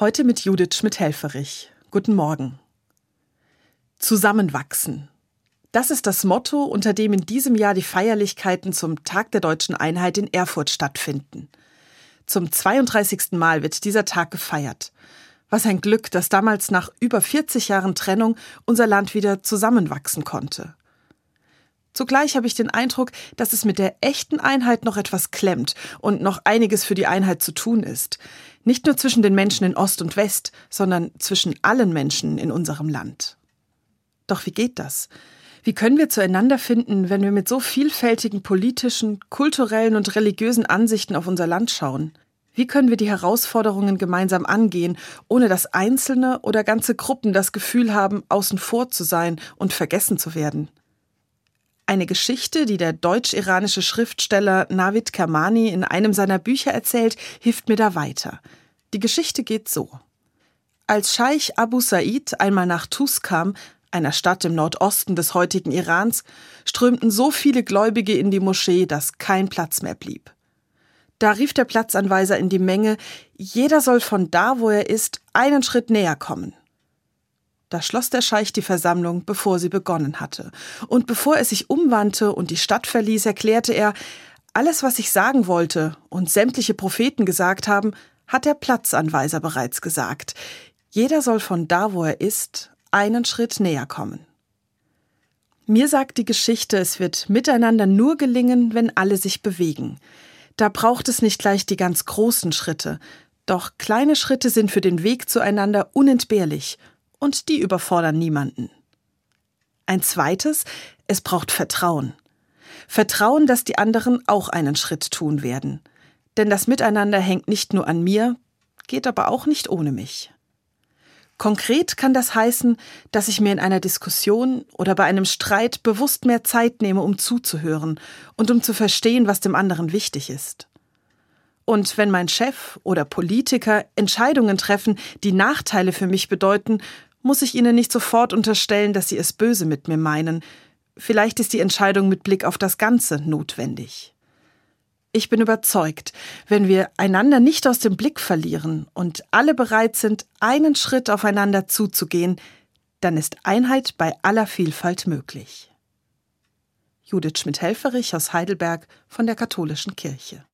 Heute mit Judith Schmidt-Helferich. Guten Morgen. Zusammenwachsen. Das ist das Motto, unter dem in diesem Jahr die Feierlichkeiten zum Tag der deutschen Einheit in Erfurt stattfinden. Zum 32. Mal wird dieser Tag gefeiert. Was ein Glück, dass damals nach über 40 Jahren Trennung unser Land wieder zusammenwachsen konnte. Zugleich habe ich den Eindruck, dass es mit der echten Einheit noch etwas klemmt und noch einiges für die Einheit zu tun ist. Nicht nur zwischen den Menschen in Ost und West, sondern zwischen allen Menschen in unserem Land. Doch wie geht das? Wie können wir zueinander finden, wenn wir mit so vielfältigen politischen, kulturellen und religiösen Ansichten auf unser Land schauen? Wie können wir die Herausforderungen gemeinsam angehen, ohne dass Einzelne oder ganze Gruppen das Gefühl haben, außen vor zu sein und vergessen zu werden? Eine Geschichte, die der deutsch-iranische Schriftsteller Navid Kermani in einem seiner Bücher erzählt, hilft mir da weiter. Die Geschichte geht so. Als Scheich Abu Said einmal nach Tus kam, einer Stadt im Nordosten des heutigen Irans, strömten so viele Gläubige in die Moschee, dass kein Platz mehr blieb. Da rief der Platzanweiser in die Menge, jeder soll von da, wo er ist, einen Schritt näher kommen. Da schloss der Scheich die Versammlung, bevor sie begonnen hatte. Und bevor er sich umwandte und die Stadt verließ, erklärte er, alles, was ich sagen wollte und sämtliche Propheten gesagt haben, hat der Platzanweiser bereits gesagt. Jeder soll von da, wo er ist, einen Schritt näher kommen. Mir sagt die Geschichte, es wird miteinander nur gelingen, wenn alle sich bewegen. Da braucht es nicht gleich die ganz großen Schritte, doch kleine Schritte sind für den Weg zueinander unentbehrlich und die überfordern niemanden. Ein zweites, es braucht Vertrauen. Vertrauen, dass die anderen auch einen Schritt tun werden. Denn das Miteinander hängt nicht nur an mir, geht aber auch nicht ohne mich. Konkret kann das heißen, dass ich mir in einer Diskussion oder bei einem Streit bewusst mehr Zeit nehme, um zuzuhören und um zu verstehen, was dem anderen wichtig ist. Und wenn mein Chef oder Politiker Entscheidungen treffen, die Nachteile für mich bedeuten, muss ich Ihnen nicht sofort unterstellen, dass Sie es böse mit mir meinen. Vielleicht ist die Entscheidung mit Blick auf das Ganze notwendig. Ich bin überzeugt, wenn wir einander nicht aus dem Blick verlieren und alle bereit sind, einen Schritt aufeinander zuzugehen, dann ist Einheit bei aller Vielfalt möglich. Judith Schmidt-Helferich aus Heidelberg von der Katholischen Kirche.